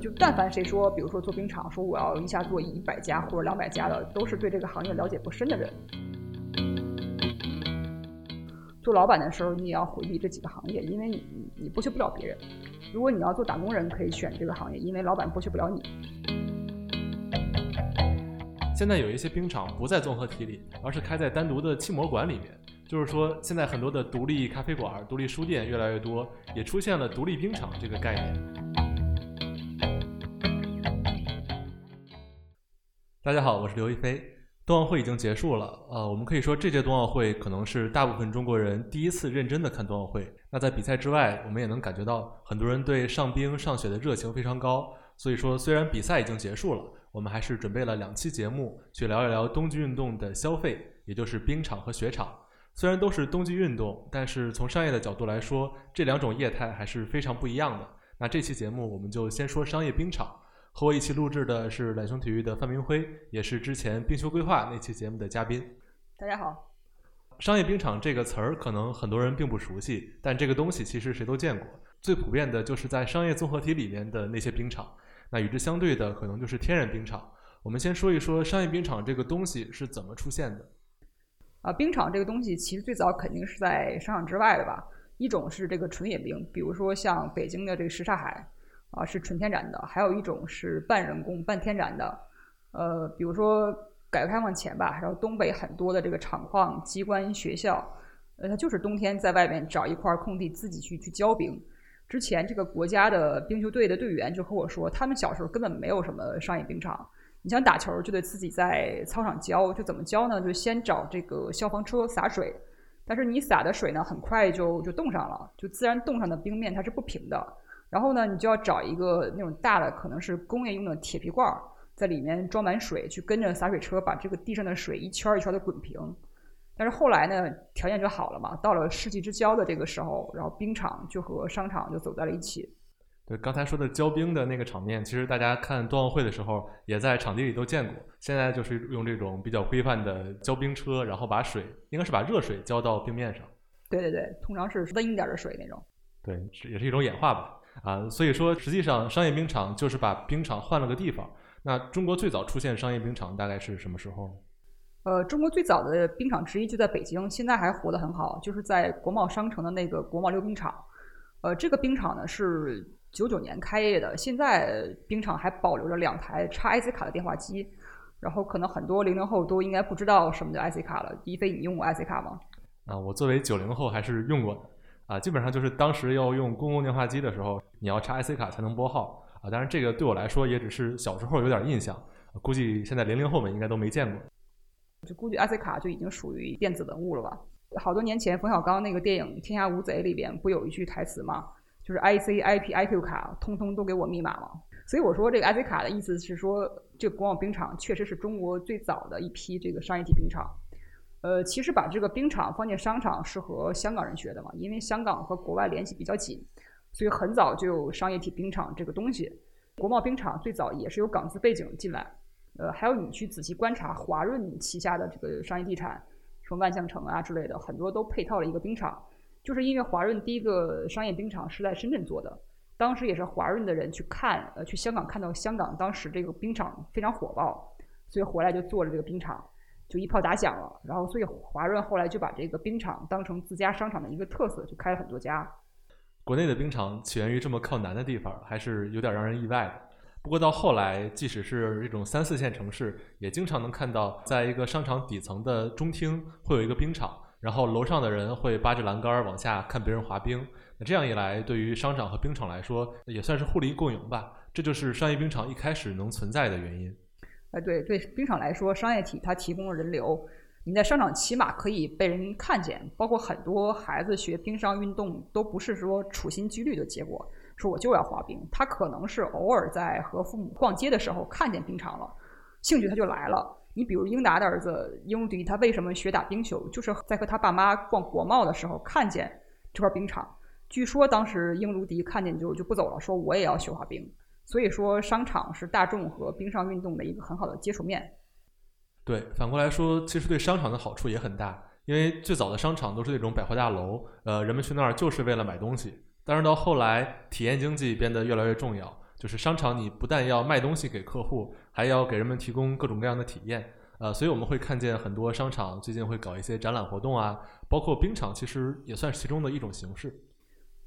就但凡谁说，比如说做冰场，说我要一下做一百家或者两百家的，都是对这个行业了解不深的人。做老板的时候，你也要回避这几个行业，因为你你剥削不了别人。如果你要做打工人，可以选这个行业，因为老板剥削不了你。现在有一些冰场不在综合体里，而是开在单独的气膜馆里面。就是说，现在很多的独立咖啡馆、独立书店越来越多，也出现了独立冰场这个概念。大家好，我是刘亦菲。冬奥会已经结束了，呃，我们可以说这届冬奥会可能是大部分中国人第一次认真的看冬奥会。那在比赛之外，我们也能感觉到很多人对上冰上雪的热情非常高。所以说，虽然比赛已经结束了，我们还是准备了两期节目去聊一聊冬季运动的消费，也就是冰场和雪场。虽然都是冬季运动，但是从商业的角度来说，这两种业态还是非常不一样的。那这期节目我们就先说商业冰场。和我一起录制的是懒熊体育的范明辉，也是之前冰球规划那期节目的嘉宾。大家好，商业冰场这个词儿可能很多人并不熟悉，但这个东西其实谁都见过。最普遍的就是在商业综合体里面的那些冰场，那与之相对的可能就是天然冰场。我们先说一说商业冰场这个东西是怎么出现的。啊，冰场这个东西其实最早肯定是在商场之外的吧？一种是这个纯野冰，比如说像北京的这个什刹海。啊，是纯天然的，还有一种是半人工、半天然的。呃，比如说改革开放前吧，然后东北很多的这个厂矿、机关、学校，呃，它就是冬天在外面找一块空地自己去去浇冰。之前这个国家的冰球队的队员就和我说，他们小时候根本没有什么商业冰场，你想打球就得自己在操场浇，就怎么浇呢？就先找这个消防车洒水，但是你洒的水呢，很快就就冻上了，就自然冻上的冰面它是不平的。然后呢，你就要找一个那种大的，可能是工业用的铁皮罐儿，在里面装满水，去跟着洒水车把这个地上的水一圈一圈的滚平。但是后来呢，条件就好了嘛，到了世纪之交的这个时候，然后冰场就和商场就走在了一起。对，刚才说的浇冰的那个场面，其实大家看冬奥会的时候也在场地里都见过。现在就是用这种比较规范的浇冰车，然后把水应该是把热水浇到冰面上。对对对，通常是温一点的水那种。对，是也是一种演化吧。啊，所以说实际上商业冰场就是把冰场换了个地方。那中国最早出现商业冰场大概是什么时候呢？呃，中国最早的冰场之一就在北京，现在还活得很好，就是在国贸商城的那个国贸溜冰场。呃，这个冰场呢是九九年开业的，现在冰场还保留着两台插 IC 卡的电话机。然后可能很多零零后都应该不知道什么叫 IC 卡了。一飞，你用过 IC 卡吗？啊，我作为九零后还是用过的。啊，基本上就是当时要用公共电话机的时候，你要插 IC 卡才能拨号啊。当然，这个对我来说也只是小时候有点印象，估计现在零零后们应该都没见过。就估计 IC 卡就已经属于电子文物了吧？好多年前冯小刚那个电影《天下无贼》里边不有一句台词吗？就是 IC、IP、IQ 卡，通通都给我密码嘛。所以我说这个 IC 卡的意思是说，这个国贸冰场确实是中国最早的一批这个商业体冰场。呃，其实把这个冰场放进商场是和香港人学的嘛，因为香港和国外联系比较紧，所以很早就有商业体冰场这个东西。国贸冰场最早也是有港资背景进来，呃，还有你去仔细观察华润旗下的这个商业地产，什么万象城啊之类的，很多都配套了一个冰场，就是因为华润第一个商业冰场是在深圳做的，当时也是华润的人去看，呃，去香港看到香港当时这个冰场非常火爆，所以回来就做了这个冰场。就一炮打响了，然后所以华润后来就把这个冰场当成自家商场的一个特色，就开了很多家。国内的冰场起源于这么靠南的地方，还是有点让人意外的。不过到后来，即使是这种三四线城市，也经常能看到，在一个商场底层的中厅会有一个冰场，然后楼上的人会扒着栏杆往下看别人滑冰。那这样一来，对于商场和冰场来说，也算是互利共赢吧。这就是商业冰场一开始能存在的原因。哎，对对，冰场来说，商业体它提供了人流，你在商场起码可以被人看见。包括很多孩子学冰上运动，都不是说处心积虑的结果，说我就要滑冰，他可能是偶尔在和父母逛街的时候看见冰场了，兴趣他就来了。你比如英达的儿子英迪，他为什么学打冰球，就是在和他爸妈逛国贸的时候看见这块冰场。据说当时英如迪看见就就不走了，说我也要学滑冰。所以说，商场是大众和冰上运动的一个很好的接触面。对，反过来说，其实对商场的好处也很大，因为最早的商场都是那种百货大楼，呃，人们去那儿就是为了买东西。但是到后来，体验经济变得越来越重要，就是商场你不但要卖东西给客户，还要给人们提供各种各样的体验。呃，所以我们会看见很多商场最近会搞一些展览活动啊，包括冰场，其实也算是其中的一种形式。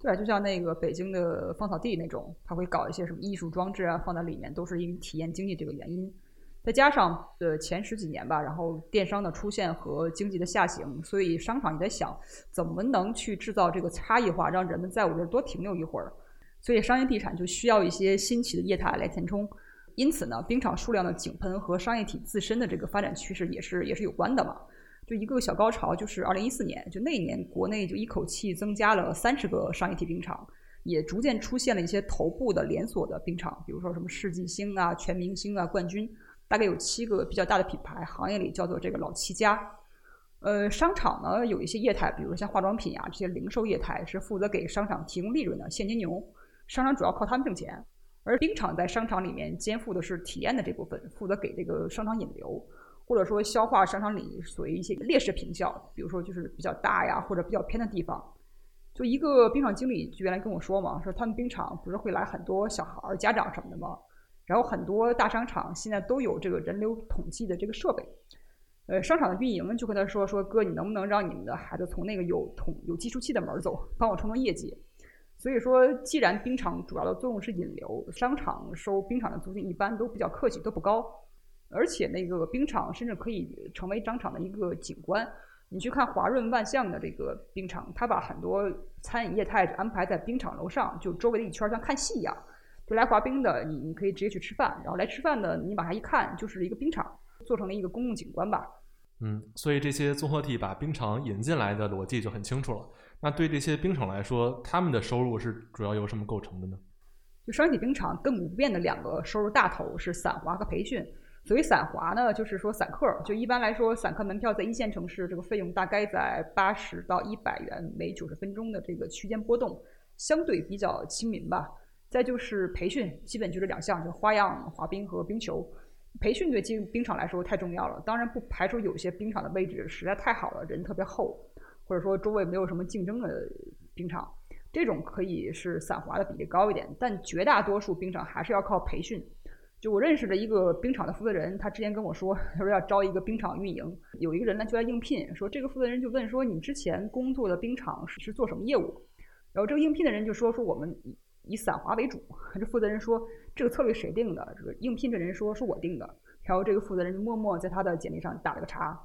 对啊，就像那个北京的芳草地那种，他会搞一些什么艺术装置啊，放在里面，都是因为体验经济这个原因。再加上呃前十几年吧，然后电商的出现和经济的下行，所以商场也在想怎么能去制造这个差异化，让人们在我这儿多停留一会儿。所以商业地产就需要一些新奇的业态来填充。因此呢，冰场数量的井喷和商业体自身的这个发展趋势也是也是有关的嘛。就一个小高潮，就是二零一四年，就那一年国内就一口气增加了三十个商业体冰场，也逐渐出现了一些头部的连锁的冰场，比如说什么世纪星啊、全明星啊、冠军，大概有七个比较大的品牌，行业里叫做这个老七家。呃，商场呢有一些业态，比如像化妆品啊这些零售业态，是负责给商场提供利润的现金牛，商场主要靠他们挣钱。而冰场在商场里面肩负的是体验的这部分，负责给这个商场引流，或者说消化商场里属于一些劣势品效，比如说就是比较大呀或者比较偏的地方。就一个冰场经理就原来跟我说嘛，说他们冰场不是会来很多小孩儿、家长什么的吗？然后很多大商场现在都有这个人流统计的这个设备。呃，商场的运营就跟他说说哥，你能不能让你们的孩子从那个有统有计数器的门走，帮我冲冲业绩？所以说，既然冰场主要的作用是引流，商场收冰场的租金一般都比较客气，都不高。而且那个冰场甚至可以成为商场的一个景观。你去看华润万象的这个冰场，它把很多餐饮业态安排在冰场楼上，就周围的一圈像看戏一样。就来滑冰的，你你可以直接去吃饭，然后来吃饭的，你往下一看就是一个冰场，做成了一个公共景观吧。嗯，所以这些综合体把冰场引进来的逻辑就很清楚了。那对这些冰场来说，他们的收入是主要由什么构成的呢？就商业体冰场亘古不变的两个收入大头是散滑和培训。所谓散滑呢，就是说散客，就一般来说，散客门票在一线城市这个费用大概在八十到一百元每九十分钟的这个区间波动，相对比较亲民吧。再就是培训，基本就这两项，就花样滑冰和冰球。培训对冰冰场来说太重要了，当然不排除有些冰场的位置实在太好了，人特别厚。或者说周围没有什么竞争的冰场，这种可以是散滑的比例高一点，但绝大多数冰场还是要靠培训。就我认识的一个冰场的负责人，他之前跟我说，他说要招一个冰场运营，有一个人呢就来应聘，说这个负责人就问说你之前工作的冰场是是做什么业务？然后这个应聘的人就说说我们以以散滑为主。这负责人说这个策略谁定的？这个应聘的人说是我定的。然后这个负责人就默默在他的简历上打了个叉。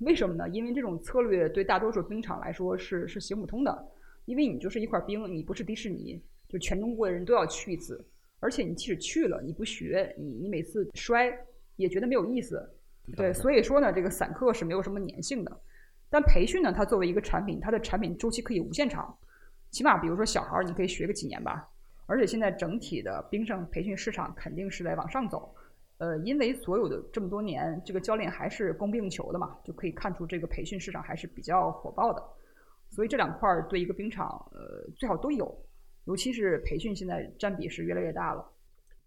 为什么呢？因为这种策略对大多数冰场来说是是行不通的，因为你就是一块冰，你不是迪士尼，就全中国的人都要去一次，而且你即使去了，你不学，你你每次摔也觉得没有意思，对，所以说呢，这个散客是没有什么粘性的。但培训呢，它作为一个产品，它的产品周期可以无限长，起码比如说小孩儿，你可以学个几年吧。而且现在整体的冰上培训市场肯定是在往上走。呃，因为所有的这么多年，这个教练还是供不应求的嘛，就可以看出这个培训市场还是比较火爆的。所以这两块儿对一个冰场，呃，最好都有，尤其是培训现在占比是越来越大了。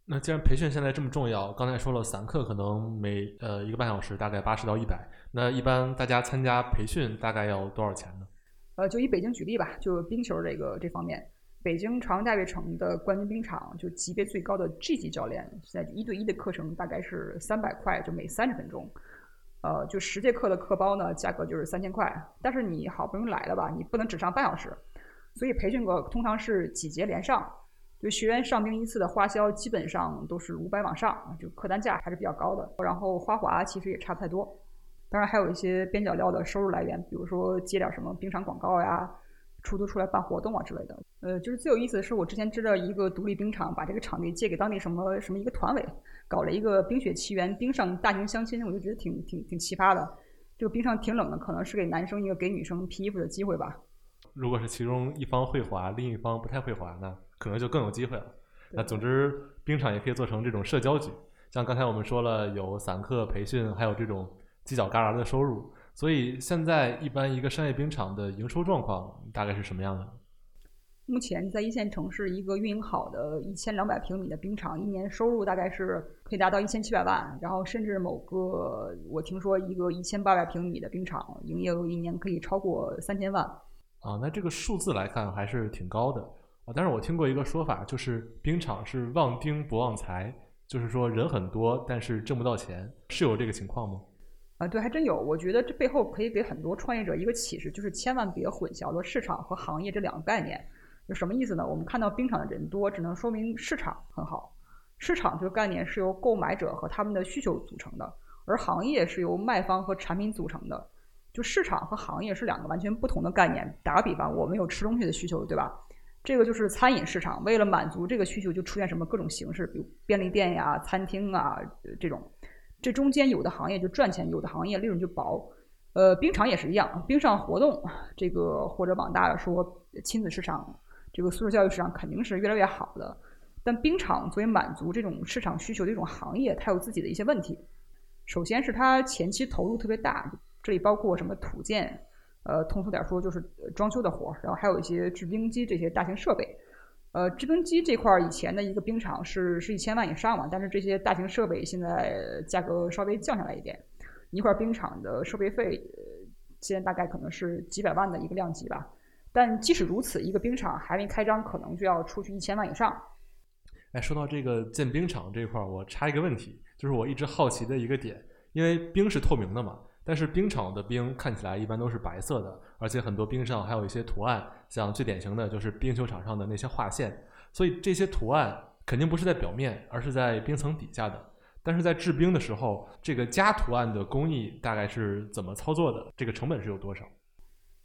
那既然培训现在这么重要，刚才说了散课可能每呃一个半小时大概八十到一百，那一般大家参加培训大概要多少钱呢？呃，就以北京举例吧，就冰球这个这方面。北京朝阳大悦城的冠军冰场，就级别最高的 G 级教练，现在一对一的课程大概是三百块，就每三十分钟。呃，就十节课的课包呢，价格就是三千块。但是你好不容易来了吧，你不能只上半小时，所以培训课通常是几节连上。就学员上冰一次的花销基本上都是五百往上，就客单价还是比较高的。然后花滑其实也差不太多，当然还有一些边角料的收入来源，比如说接点什么冰场广告呀。出租出来办活动啊之类的，呃，就是最有意思的是，我之前知道一个独立冰场把这个场地借给当地什么什么一个团委，搞了一个冰雪奇缘冰上大型相亲，我就觉得挺挺挺奇葩的。这个冰上挺冷的，可能是给男生一个给女生披衣服的机会吧。如果是其中一方会滑，另一方不太会滑，那可能就更有机会了。那总之，冰场也可以做成这种社交局，像刚才我们说了，有散客培训，还有这种犄角旮旯的收入。所以现在一般一个商业冰场的营收状况大概是什么样的？目前在一线城市，一个运营好的一千两百平米的冰场，一年收入大概是可以达到一千七百万。然后甚至某个我听说一个一千八百平米的冰场，营业额一年可以超过三千万。啊，那这个数字来看还是挺高的。啊。但是我听过一个说法，就是冰场是旺丁不旺财，就是说人很多，但是挣不到钱，是有这个情况吗？啊，对，还真有。我觉得这背后可以给很多创业者一个启示，就是千万别混淆了市场和行业这两个概念。就什么意思呢？我们看到冰场的人多，只能说明市场很好。市场这个概念是由购买者和他们的需求组成的，而行业是由卖方和产品组成的。就市场和行业是两个完全不同的概念。打个比方，我们有吃东西的需求，对吧？这个就是餐饮市场，为了满足这个需求，就出现什么各种形式，比如便利店呀、餐厅啊这种。这中间有的行业就赚钱，有的行业利润就薄。呃，冰场也是一样，冰上活动这个或者往大了说，亲子市场，这个素质教育市场肯定是越来越好的。但冰场作为满足这种市场需求的一种行业，它有自己的一些问题。首先是它前期投入特别大，这里包括什么土建，呃，通俗点说就是装修的活儿，然后还有一些制冰机这些大型设备。呃，制冰机这块儿以前的一个冰场是是一千万以上嘛，但是这些大型设备现在价格稍微降下来一点，一块冰场的设备费呃现在大概可能是几百万的一个量级吧。但即使如此，一个冰场还没开张，可能就要出去一千万以上。哎，说到这个建冰场这块儿，我插一个问题，就是我一直好奇的一个点，因为冰是透明的嘛。但是冰场的冰看起来一般都是白色的，而且很多冰上还有一些图案，像最典型的就是冰球场上的那些画线，所以这些图案肯定不是在表面，而是在冰层底下的。但是在制冰的时候，这个加图案的工艺大概是怎么操作的？这个成本是有多少？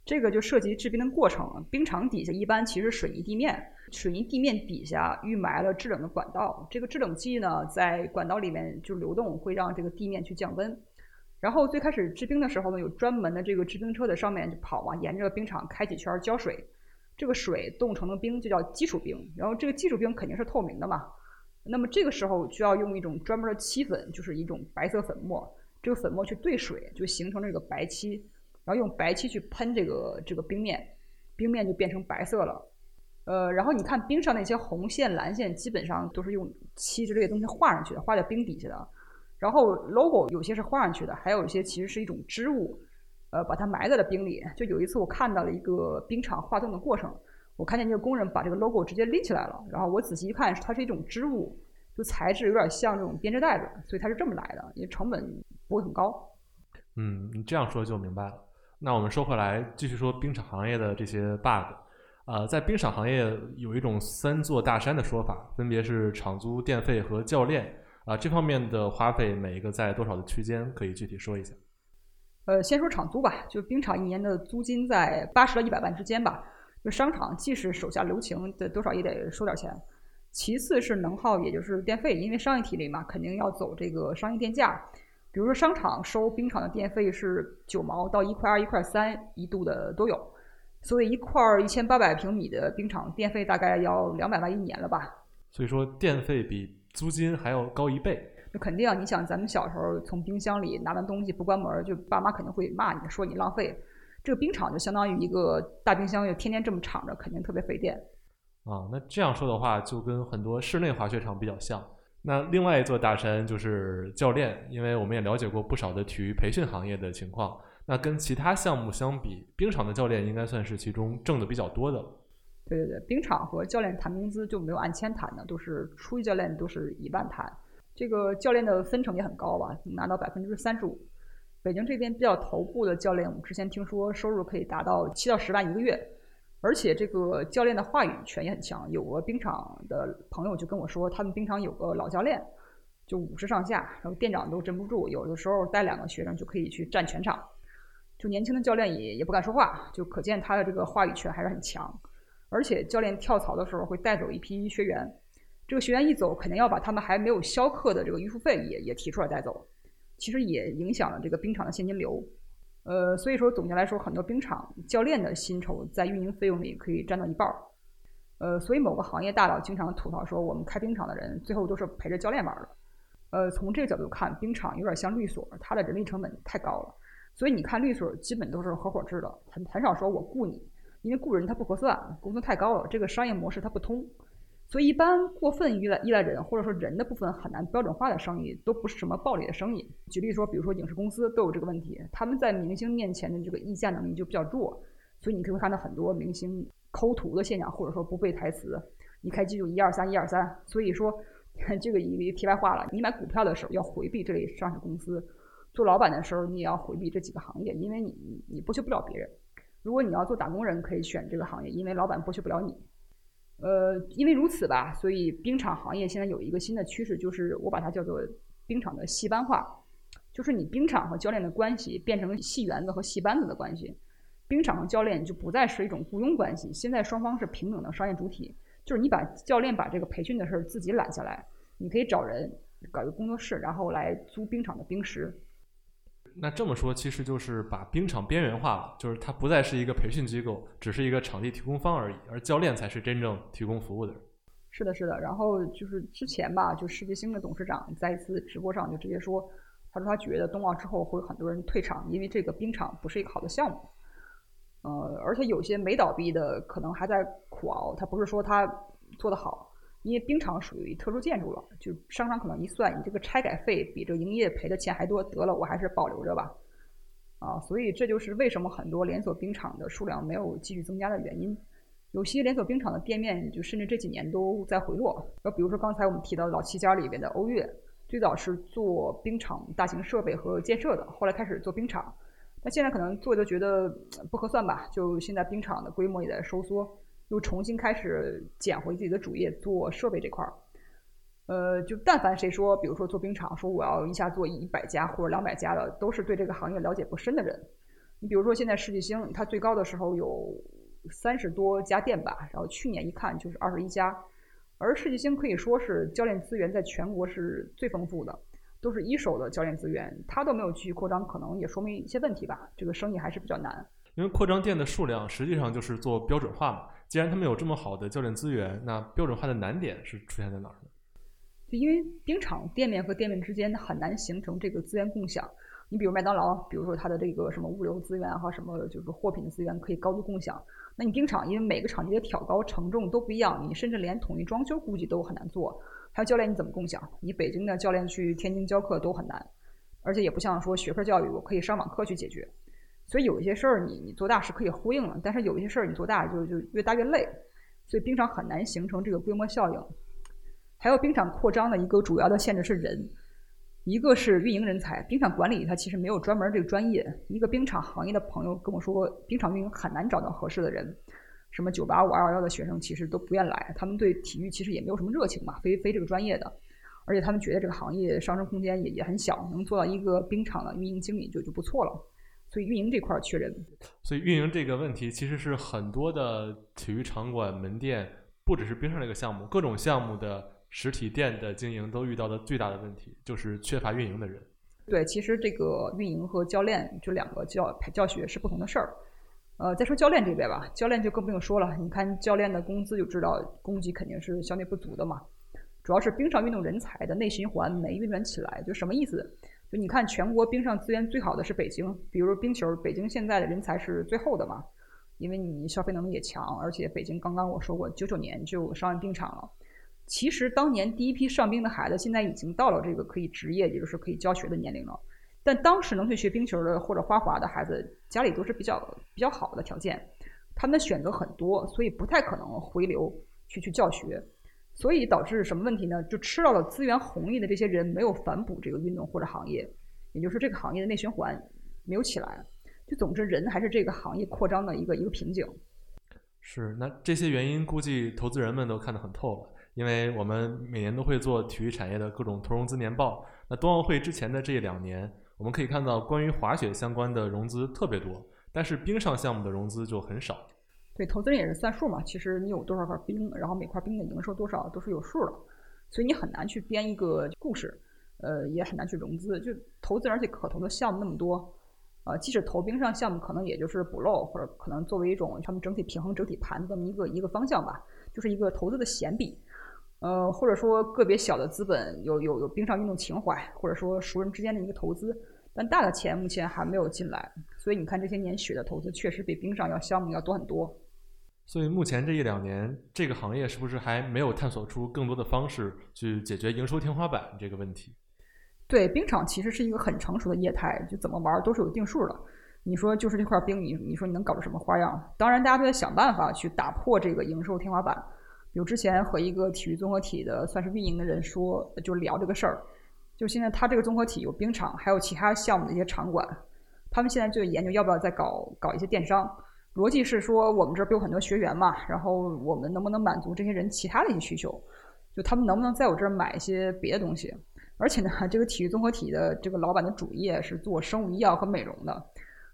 这个就涉及制冰的过程。冰场底下一般其实水泥地面，水泥地面底下预埋了制冷的管道，这个制冷剂呢在管道里面就流动，会让这个地面去降温。然后最开始制冰的时候呢，有专门的这个制冰车在上面就跑嘛，沿着冰场开几圈浇水，这个水冻成的冰就叫基础冰。然后这个基础冰肯定是透明的嘛，那么这个时候就要用一种专门的漆粉，就是一种白色粉末，这个粉末去兑水，就形成这个白漆，然后用白漆去喷这个这个冰面，冰面就变成白色了。呃，然后你看冰上那些红线、蓝线，基本上都是用漆之类的东西画上去的，画在冰底下的。然后 logo 有些是画上去的，还有一些其实是一种织物，呃，把它埋在了冰里。就有一次我看到了一个冰场化冻的过程，我看见这个工人把这个 logo 直接拎起来了，然后我仔细一看，它是一种织物，就材质有点像这种编织袋子，所以它是这么来的，因为成本不会很高。嗯，你这样说就明白了。那我们说回来，继续说冰场行业的这些 bug。呃，在冰场行业有一种三座大山的说法，分别是场租、电费和教练。啊，这方面的花费每一个在多少的区间？可以具体说一下。呃，先说场租吧，就冰场一年的租金在八十到一百万之间吧。就商场，即使手下留情，的多少也得收点钱。其次是能耗，也就是电费，因为商业体里嘛，肯定要走这个商业电价。比如说商场收冰场的电费是九毛到一块二、一块三一度的都有，所以一块一千八百平米的冰场电费大概要两百万一年了吧。所以说电费比。租金还要高一倍，那肯定啊！你想，咱们小时候从冰箱里拿完东西不关门，就爸妈肯定会骂你说你浪费。这个冰场就相当于一个大冰箱，又天天这么敞着，肯定特别费电。啊，那这样说的话，就跟很多室内滑雪场比较像。那另外一座大山就是教练，因为我们也了解过不少的体育培训行业的情况。那跟其他项目相比，冰场的教练应该算是其中挣的比较多的。对对对，冰场和教练谈工资就没有按千谈的，都是初级教练都是一万谈。这个教练的分成也很高吧，拿到百分之三十五。北京这边比较头部的教练，我们之前听说收入可以达到七到十万一个月，而且这个教练的话语权也很强。有个冰场的朋友就跟我说，他们冰场有个老教练，就五十上下，然后店长都镇不住，有的时候带两个学生就可以去占全场。就年轻的教练也也不敢说话，就可见他的这个话语权还是很强。而且教练跳槽的时候会带走一批学员，这个学员一走，肯定要把他们还没有消课的这个预付费也也提出来带走，其实也影响了这个冰场的现金流。呃，所以说总结来说，很多冰场教练的薪酬在运营费用里可以占到一半儿。呃，所以某个行业大佬经常吐槽说，我们开冰场的人最后都是陪着教练玩的。呃，从这个角度看，冰场有点像律所，它的人力成本太高了。所以你看律所基本都是合伙制的，很很少说我雇你。因为雇人他不合算，工资太高了，这个商业模式它不通，所以一般过分依赖依赖人或者说人的部分很难标准化的生意都不是什么暴利的生意。举例说，比如说影视公司都有这个问题，他们在明星面前的这个议价能力就比较弱，所以你可以看到很多明星抠图的现象，或者说不背台词，一开机就一二三一二三。所以说，这个一个题外话了，你买股票的时候要回避这类上市公司，做老板的时候你也要回避这几个行业，因为你你剥削不了别人。如果你要做打工人，可以选这个行业，因为老板剥削不了你。呃，因为如此吧，所以冰场行业现在有一个新的趋势，就是我把它叫做冰场的戏班化，就是你冰场和教练的关系变成戏园子和戏班子的关系，冰场和教练就不再是一种雇佣关系，现在双方是平等的商业主体，就是你把教练把这个培训的事儿自己揽下来，你可以找人搞一个工作室，然后来租冰场的冰石。那这么说，其实就是把冰场边缘化了，就是它不再是一个培训机构，只是一个场地提供方而已，而教练才是真正提供服务的人。是的，是的。然后就是之前吧，就世界星的董事长在一次直播上就直接说，他说他觉得冬奥之后会很多人退场，因为这个冰场不是一个好的项目。呃，而且有些没倒闭的可能还在苦熬，他不是说他做得好。因为冰场属于特殊建筑了，就商场可能一算，你这个拆改费比这营业赔的钱还多，得了，我还是保留着吧。啊，所以这就是为什么很多连锁冰场的数量没有继续增加的原因。有些连锁冰场的店面就甚至这几年都在回落。那，比如说刚才我们提到老七家里边的欧悦，最早是做冰场大型设备和建设的，后来开始做冰场，那现在可能做就觉得不合算吧，就现在冰场的规模也在收缩。又重新开始捡回自己的主业，做设备这块儿。呃，就但凡谁说，比如说做冰场，说我要一下做一百家或者两百家的，都是对这个行业了解不深的人。你比如说现在世纪星，它最高的时候有三十多家店吧，然后去年一看就是二十一家。而世纪星可以说是教练资源在全国是最丰富的，都是一手的教练资源，它都没有继续扩张，可能也说明一些问题吧。这个生意还是比较难。因为扩张店的数量实际上就是做标准化嘛。既然他们有这么好的教练资源，那标准化的难点是出现在哪儿呢？就因为冰场店面和店面之间很难形成这个资源共享。你比如麦当劳，比如说它的这个什么物流资源哈，什么就是货品的资源可以高度共享。那你冰场因为每个场地的挑高承重都不一样，你甚至连统一装修估计都很难做。还有教练你怎么共享？你北京的教练去天津教课都很难，而且也不像说学科教育，我可以上网课去解决。所以有一些事儿你你做大是可以呼应了，但是有一些事儿你做大就就越大越累，所以冰场很难形成这个规模效应。还有冰场扩张的一个主要的限制是人，一个是运营人才，冰场管理它其实没有专门这个专业。一个冰场行业的朋友跟我说，冰场运营很难找到合适的人，什么九八五、二幺幺的学生其实都不愿来，他们对体育其实也没有什么热情嘛，非非这个专业的，而且他们觉得这个行业上升空间也也很小，能做到一个冰场的运营经理就就不错了。所以运营这块缺人，所以运营这个问题其实是很多的体育场馆门店，不只是冰上这个项目，各种项目的实体店的经营都遇到的最大的问题，就是缺乏运营的人。对，其实这个运营和教练这两个教教学是不同的事儿。呃，再说教练这边吧，教练就更不用说了，你看教练的工资就知道，供给肯定是相对不足的嘛。主要是冰上运动人才的内循环没运转起来，就什么意思？你看，全国冰上资源最好的是北京，比如冰球，北京现在的人才是最厚的嘛，因为你消费能力也强，而且北京刚刚我说过，九九年就上岸冰场了。其实当年第一批上冰的孩子，现在已经到了这个可以职业，也就是可以教学的年龄了。但当时能去学冰球的或者花滑的孩子，家里都是比较比较好的条件，他们的选择很多，所以不太可能回流去去教学。所以导致什么问题呢？就吃到了资源红利的这些人没有反哺这个运动或者行业，也就是这个行业的内循环没有起来。就总之，人还是这个行业扩张的一个一个瓶颈。是，那这些原因估计投资人们都看得很透了，因为我们每年都会做体育产业的各种投融资年报。那冬奥会之前的这两年，我们可以看到关于滑雪相关的融资特别多，但是冰上项目的融资就很少。对，投资人也是算数嘛。其实你有多少块冰，然后每块冰的营收多少都是有数的，所以你很难去编一个故事，呃，也很难去融资。就投资，而且可投的项目那么多，呃，即使投冰上项目，可能也就是补漏，或者可能作为一种他们整体平衡整体盘的这么一个一个方向吧，就是一个投资的闲笔，呃，或者说个别小的资本有有有冰上运动情怀，或者说熟人之间的一个投资，但大的钱目前还没有进来，所以你看这些年雪的投资确实比冰上要项目要多很多。所以目前这一两年，这个行业是不是还没有探索出更多的方式去解决营收天花板这个问题？对，冰场其实是一个很成熟的业态，就怎么玩都是有定数的。你说就是这块冰，你你说你能搞出什么花样？当然，大家都在想办法去打破这个营收天花板。比如之前和一个体育综合体的算是运营的人说，就聊这个事儿。就现在他这个综合体有冰场，还有其他项目的一些场馆，他们现在就研究要不要再搞搞一些电商。逻辑是说，我们这儿不有很多学员嘛，然后我们能不能满足这些人其他的一些需求？就他们能不能在我这儿买一些别的东西？而且呢，这个体育综合体的这个老板的主业是做生物医药和美容的，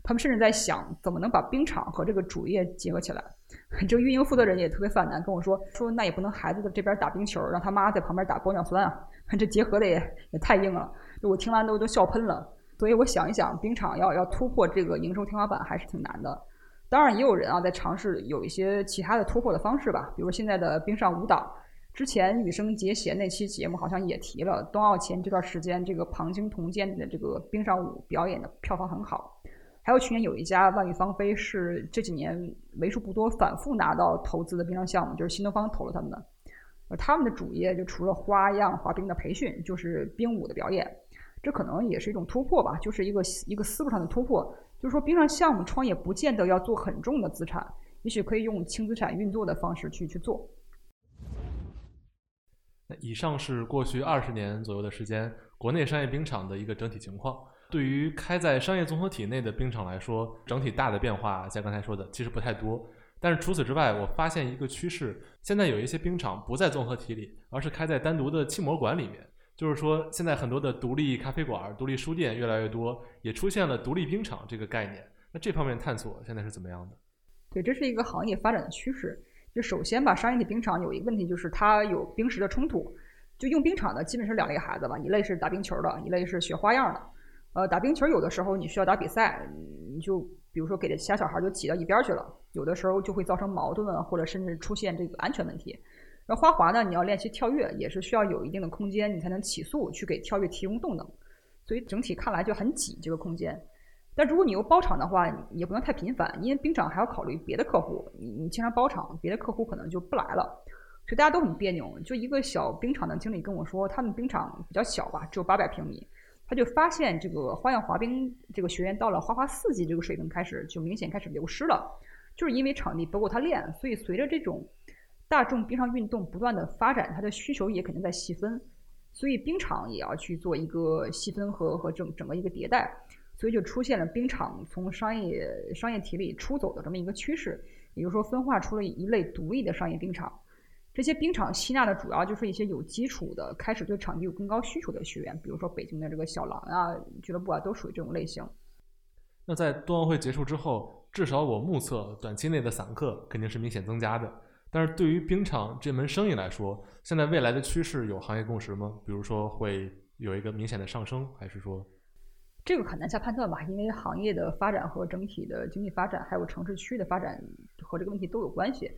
他们甚至在想怎么能把冰场和这个主业结合起来。这个运营负责人也特别犯难，跟我说说那也不能孩子在这边打冰球，让他妈在旁边打玻尿酸啊，这结合的也也太硬了。就我听完都都笑喷了。所以我想一想，冰场要要突破这个营收天花板还是挺难的。当然，也有人啊在尝试有一些其他的突破的方式吧，比如现在的冰上舞蹈。之前羽生结弦那期节目好像也提了，冬奥前这段时间，这个庞青铜剑的这个冰上舞表演的票房很好。还有去年有一家万玉芳菲是这几年为数不多反复拿到投资的冰上项目，就是新东方投了他们的。而他们的主业就除了花样滑冰的培训，就是冰舞的表演。这可能也是一种突破吧，就是一个一个思路上的突破。就是说，冰上项目创业不见得要做很重的资产，也许可以用轻资产运作的方式去去做。那以上是过去二十年左右的时间，国内商业冰场的一个整体情况。对于开在商业综合体内的冰场来说，整体大的变化，像刚才说的，其实不太多。但是除此之外，我发现一个趋势，现在有一些冰场不在综合体里，而是开在单独的气膜馆里面。就是说，现在很多的独立咖啡馆、独立书店越来越多，也出现了独立冰场这个概念。那这方面探索现在是怎么样的？对，这是一个行业发展的趋势。就首先吧，商业体冰场有一个问题，就是它有冰石的冲突。就用冰场的基本是两类孩子吧，一类是打冰球的，一类是学花样的。呃，打冰球有的时候你需要打比赛，你就比如说给这其他小孩就挤到一边去了，有的时候就会造成矛盾，或者甚至出现这个安全问题。那花滑呢，你要练习跳跃，也是需要有一定的空间，你才能起速去给跳跃提供动能。所以整体看来就很挤这个空间。但如果你又包场的话，也不能太频繁，因为冰场还要考虑别的客户。你你经常包场，别的客户可能就不来了，所以大家都很别扭。就一个小冰场的经理跟我说，他们冰场比较小吧，只有八百平米，他就发现这个花样滑冰这个学员到了花滑四级这个水平开始就明显开始流失了，就是因为场地不够他练。所以随着这种大众冰上运动不断的发展，它的需求也肯定在细分，所以冰场也要去做一个细分和和整整个一个迭代。所以就出现了冰场从商业商业体里出走的这么一个趋势，也就是说分化出了一类独立的商业冰场。这些冰场吸纳的主要就是一些有基础的、开始对场地有更高需求的学员，比如说北京的这个小狼啊、俱乐部啊，都属于这种类型。那在冬奥会结束之后，至少我目测短期内的散客肯定是明显增加的。但是对于冰场这门生意来说，现在未来的趋势有行业共识吗？比如说会有一个明显的上升，还是说？这个很难下判断吧，因为行业的发展和整体的经济发展，还有城市区的发展和这个问题都有关系。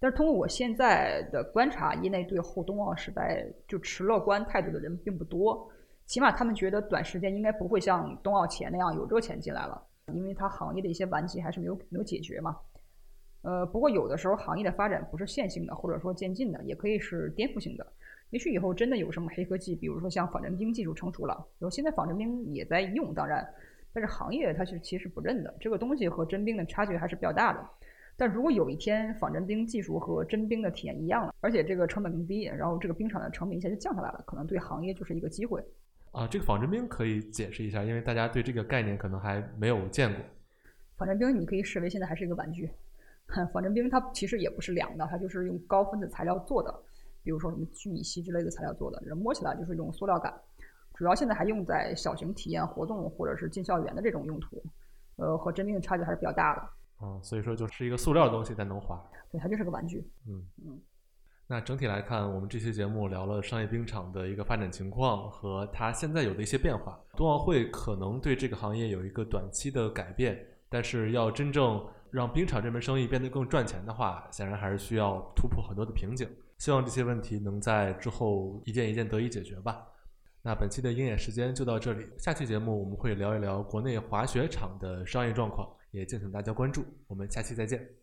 但是通过我现在的观察，业内对后冬奥时代就持乐观态度的人并不多，起码他们觉得短时间应该不会像冬奥前那样有热钱进来了，因为它行业的一些顽疾还是没有没有解决嘛。呃，不过有的时候行业的发展不是线性的，或者说渐进的，也可以是颠覆性的。也许以后真的有什么黑科技，比如说像仿真兵技术成熟了，然后现在仿真兵也在用，当然，但是行业它是其实不认的，这个东西和真兵的差距还是比较大的。但如果有一天仿真兵技术和真兵的体验一样了，而且这个成本更低，然后这个冰场的成本一下就降下来了，可能对行业就是一个机会。啊，这个仿真兵可以解释一下，因为大家对这个概念可能还没有见过。仿真兵你可以视为现在还是一个玩具，仿真冰它其实也不是凉的，它就是用高分子材料做的。比如说什么聚乙烯之类的材料做的，人摸起来就是一种塑料感。主要现在还用在小型体验活动或者是进校园的这种用途，呃，和真冰的差距还是比较大的。嗯，所以说就是一个塑料的东西，但能滑。对，它就是个玩具。嗯嗯。那整体来看，我们这期节目聊了商业冰场的一个发展情况和它现在有的一些变化。冬奥会可能对这个行业有一个短期的改变，但是要真正让冰场这门生意变得更赚钱的话，显然还是需要突破很多的瓶颈。希望这些问题能在之后一件一件得以解决吧。那本期的鹰眼时间就到这里，下期节目我们会聊一聊国内滑雪场的商业状况，也敬请大家关注。我们下期再见。